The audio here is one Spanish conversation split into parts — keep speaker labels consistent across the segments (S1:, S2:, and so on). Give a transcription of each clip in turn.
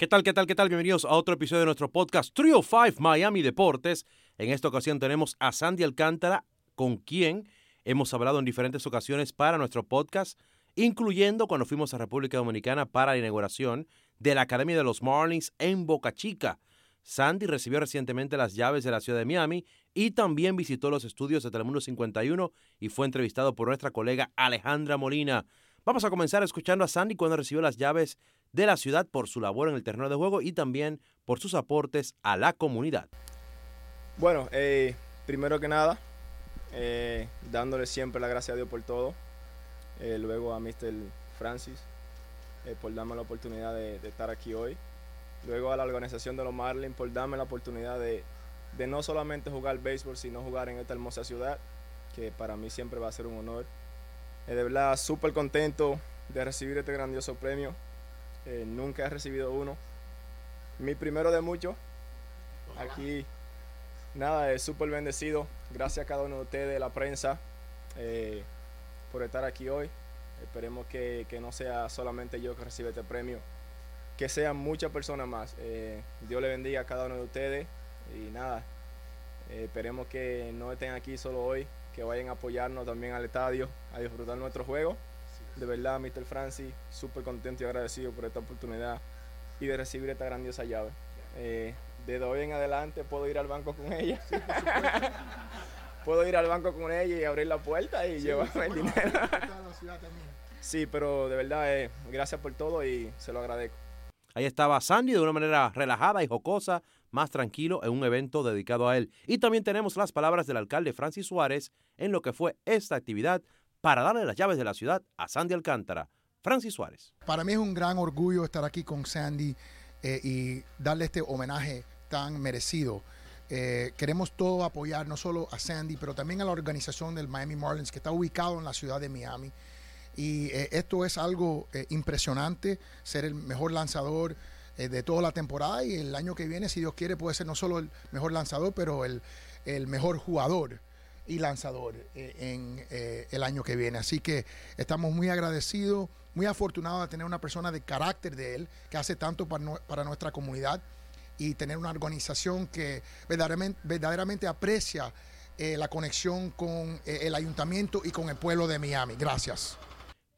S1: ¿Qué tal, qué tal, qué tal? Bienvenidos a otro episodio de nuestro podcast Trio 5 Miami Deportes. En esta ocasión tenemos a Sandy Alcántara, con quien hemos hablado en diferentes ocasiones para nuestro podcast, incluyendo cuando fuimos a República Dominicana para la inauguración de la Academia de los Marlins en Boca Chica. Sandy recibió recientemente las llaves de la ciudad de Miami y también visitó los estudios de Telemundo 51 y fue entrevistado por nuestra colega Alejandra Molina. Vamos a comenzar escuchando a Sandy cuando recibió las llaves de la ciudad por su labor en el terreno de juego y también por sus aportes a la comunidad.
S2: Bueno, eh, primero que nada, eh, dándole siempre la gracia a Dios por todo. Eh, luego a Mr. Francis por darme la oportunidad de, estar aquí hoy. Luego a la organización de los Marlins por darme la oportunidad de, de no solamente jugar béisbol, sino jugar en esta hermosa ciudad, que para mí siempre va a ser un honor. de verdad, súper contento de recibir este grandioso premio. Eh, nunca he recibido uno. Mi primero de muchos. Aquí, nada, es súper bendecido. Gracias a cada uno de ustedes, la prensa, eh, por estar aquí hoy. Esperemos que, no sea solamente yo que reciba este premio, que sean muchas personas más. Eh, Dios le bendiga a cada uno de ustedes y nada, esperemos que no estén aquí solo hoy, que vayan a apoyarnos también al estadio, a disfrutar nuestro juego de verdad, Mr. Francis, súper contento y agradecido por esta oportunidad y de recibir esta grandiosa llave. Eh, desde hoy en adelante puedo ir al banco con ella. puedo ir al banco con ella y abrir la puerta y llevarme el dinero. sí, pero de verdad, eh, gracias por todo y se lo agradezco.
S1: Ahí estaba Sandy de una manera relajada y jocosa, más tranquilo en un evento dedicado a él. Y también tenemos las palabras del alcalde Francis Suárez en lo que fue esta actividad para darle las llaves de la ciudad a Sandy Alcántara. Francis Suárez.
S3: Para mí es un gran orgullo estar aquí con Sandy eh, y darle este homenaje tan merecido. Eh, queremos todo apoyar, no solo a Sandy, pero también a la organización del Miami Marlins, que está ubicado en la ciudad de Miami. Y eh, esto es algo impresionante, ser el mejor lanzador de toda la temporada y el año que viene, si Dios quiere, puede ser no solo el mejor lanzador, pero el, el mejor jugador y lanzador eh, en eh, el año que viene. Así que estamos muy agradecidos, muy afortunados de tener una persona de carácter de él, que hace tanto para, nuestra comunidad y tener una organización que verdaderamente, verdaderamente aprecia eh, la conexión con el ayuntamiento y con el pueblo de Miami. Gracias.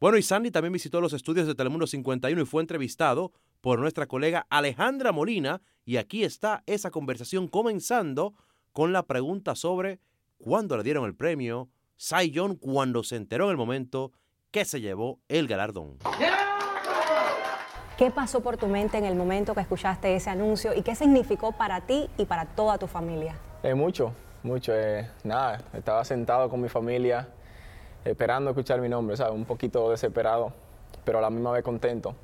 S1: Bueno, y Sandy también visitó los estudios de Telemundo 51 y fue entrevistado por nuestra colega Alejandra Molina. Y aquí está esa conversación comenzando con la pregunta sobre cuando le dieron el premio, Cy Young cuando se enteró en el momento que se llevó el galardón.
S4: ¿Qué pasó por tu mente en el momento que escuchaste ese anuncio y qué significó para ti y para toda tu familia?
S2: Eh, mucho, mucho. Eh, nada, estaba sentado con mi familia esperando escuchar mi nombre, ¿sabes? Un poquito desesperado, pero a la misma vez contento,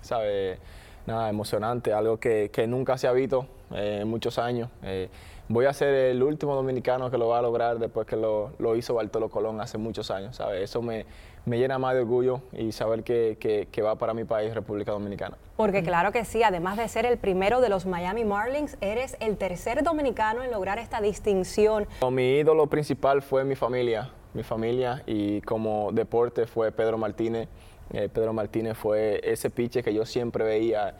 S2: ¿sabes? Nada, emocionante, algo que, que nunca se ha visto eh, en muchos años. Eh, voy a ser el último dominicano que lo va a lograr después que lo, lo hizo Bartolo Colón hace muchos años, ¿sabes? Eso me, me llena más de orgullo y saber que, que, va para mi país, República Dominicana.
S4: Porque claro que sí, además de ser el primero de los Miami Marlins, eres el tercer dominicano en lograr esta distinción.
S2: Mi ídolo principal fue mi familia, mi familia y como deporte fue Pedro Martínez. Eh, Pedro Martínez fue ese piche que yo siempre veía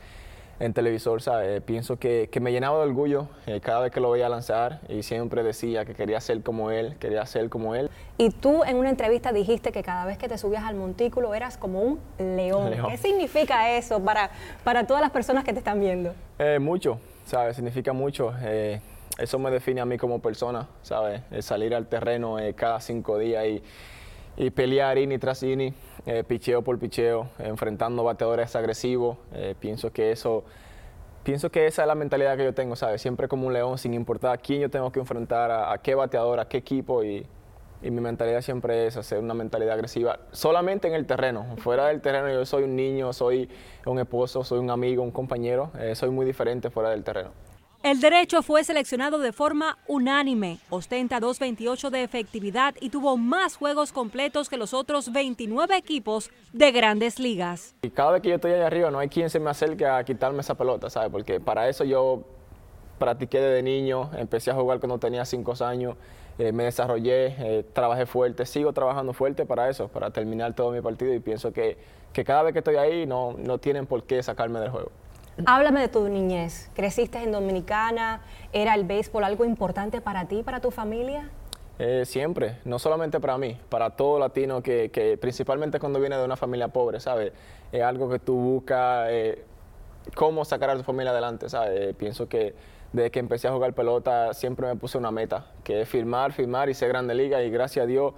S2: en televisor, ¿sabes? Pienso que, me llenaba de orgullo eh, cada vez que lo veía lanzar y siempre decía que quería ser como él, quería ser como él.
S4: Y tú en una entrevista dijiste que cada vez que te subías al montículo eras como un león. ¿Qué significa eso para, para todas las personas que te están viendo?
S2: Eh, mucho, ¿sabes? Significa mucho. Eh, eso me define a mí como persona, ¿sabes? salir al terreno cada cinco días y, y pelear ini tras ini eh, picheo por picheo, enfrentando bateadores agresivos. Eh, pienso que eso, pienso que esa es la mentalidad que yo tengo, ¿sabes? Siempre como un león, sin importar a quién yo tengo que enfrentar, a, qué bateador, a qué equipo y, y, mi mentalidad siempre es hacer una mentalidad agresiva, solamente en el terreno. Fuera del terreno yo soy un niño, soy un esposo, soy un amigo, un compañero, eh, soy muy diferente fuera del terreno.
S4: El derecho fue seleccionado de forma unánime, ostenta 2.28 de efectividad y tuvo más juegos completos que los otros 29 equipos de grandes ligas.
S2: Cada vez que yo estoy allá arriba no hay quien se me acerque a quitarme esa pelota, ¿sabes? Porque para eso yo practiqué desde niño, empecé a jugar cuando tenía 5 años, eh, me desarrollé, eh, trabajé fuerte, sigo trabajando fuerte para eso, para terminar todo mi partido y pienso que, que cada vez que estoy ahí no, no tienen por qué sacarme del juego.
S5: Háblame de tu niñez. ¿Creciste en Dominicana? ¿Era el béisbol algo importante para ti, para tu familia?
S2: Eh, siempre, no solamente para mí, para todo latino que, que, principalmente cuando viene de una familia pobre, ¿sabes? Es algo que tú buscas, eh, cómo sacar a tu familia adelante, ¿sabes? pienso que desde que empecé a jugar pelota siempre me puse una meta, que es firmar, firmar y ser grande liga y gracias a Dios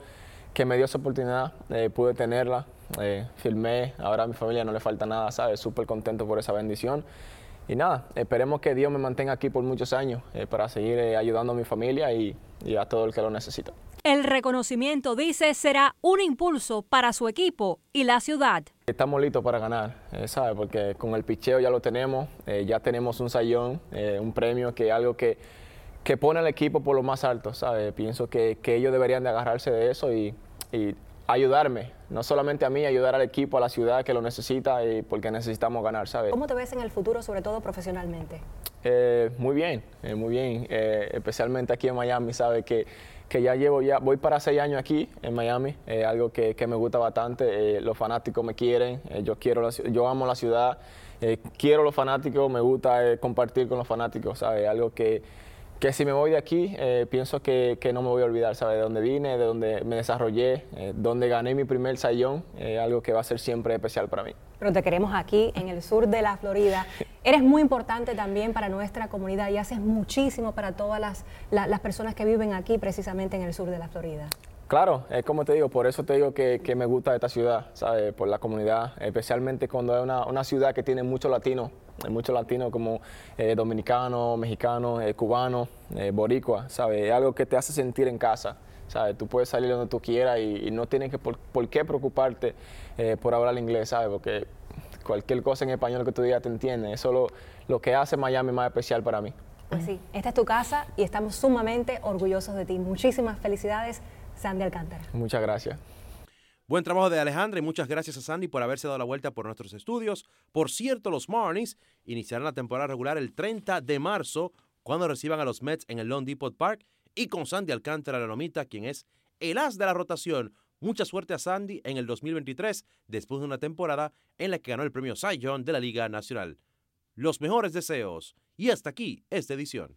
S2: que me dio esa oportunidad, eh, pude tenerla, eh, firmé, ahora a mi familia no le falta nada, ¿sabes? Súper contento por esa bendición. Y nada, esperemos que Dios me mantenga aquí por muchos años eh, para seguir eh, ayudando a mi familia y, y, a todo el que lo necesita.
S4: El reconocimiento, dice, será un impulso para su equipo y la ciudad.
S2: Estamos listos para ganar, eh, ¿sabes? Porque con el picheo ya lo tenemos, eh, ya tenemos un sayón, eh, un premio que es algo que, que pone al equipo por lo más alto, ¿sabes? Pienso que, que ellos deberían de agarrarse de eso y, y ayudarme, no solamente a mí, ayudar al equipo, a la ciudad que lo necesita y porque necesitamos ganar, ¿sabes?
S5: ¿Cómo te ves en el futuro, sobre todo profesionalmente?
S2: Eh, muy bien, eh, muy bien, eh, especialmente aquí en Miami, ¿sabes? Que, que ya llevo, ya voy para seis años aquí en Miami, algo que, que, me gusta bastante, los fanáticos me quieren, yo, quiero la, yo amo la ciudad, quiero los fanáticos, me gusta compartir con los fanáticos, ¿sabes? Algo que que si me voy de aquí, eh, pienso que, que, no me voy a olvidar, ¿sabes? De dónde vine, de dónde me desarrollé, eh, dónde gané mi primer sayón, eh, algo que va a ser siempre especial para mí.
S5: Pero te queremos aquí, en el sur de la Florida. Eres muy importante también para nuestra comunidad y haces muchísimo para todas las, la, las personas que viven aquí, precisamente en el sur de la Florida.
S2: Claro, es como te digo, por eso te digo que, que, me gusta esta ciudad, ¿sabes? Por la comunidad, especialmente cuando es una, una ciudad que tiene muchos latinos, muchos latinos como eh, dominicanos, mexicanos, eh, cubanos, eh, boricua, ¿sabes? Es algo que te hace sentir en casa, ¿sabes? Tú puedes salir donde tú quieras y, no tienes que por, por qué preocuparte eh, por hablar inglés, ¿sabes? Porque cualquier cosa en español que tú digas te entiende. Eso es lo, lo que hace Miami más especial para mí.
S5: Pues sí, esta es tu casa y estamos sumamente orgullosos de ti. Muchísimas felicidades. Sandy Alcántara.
S2: Muchas gracias.
S1: Buen trabajo de Alejandra y muchas gracias a Sandy por haberse dado la vuelta por nuestros estudios. Por cierto, los Marlins iniciarán la temporada regular el 30 de marzo cuando reciban a los Mets en el Lone Depot Park y con Sandy Alcántara la Lomita, quien es el as de la rotación. Mucha suerte a Sandy en el 2023 después de una temporada en la que ganó el premio Cy Young de la Liga Nacional. Los mejores deseos. Y hasta aquí esta edición.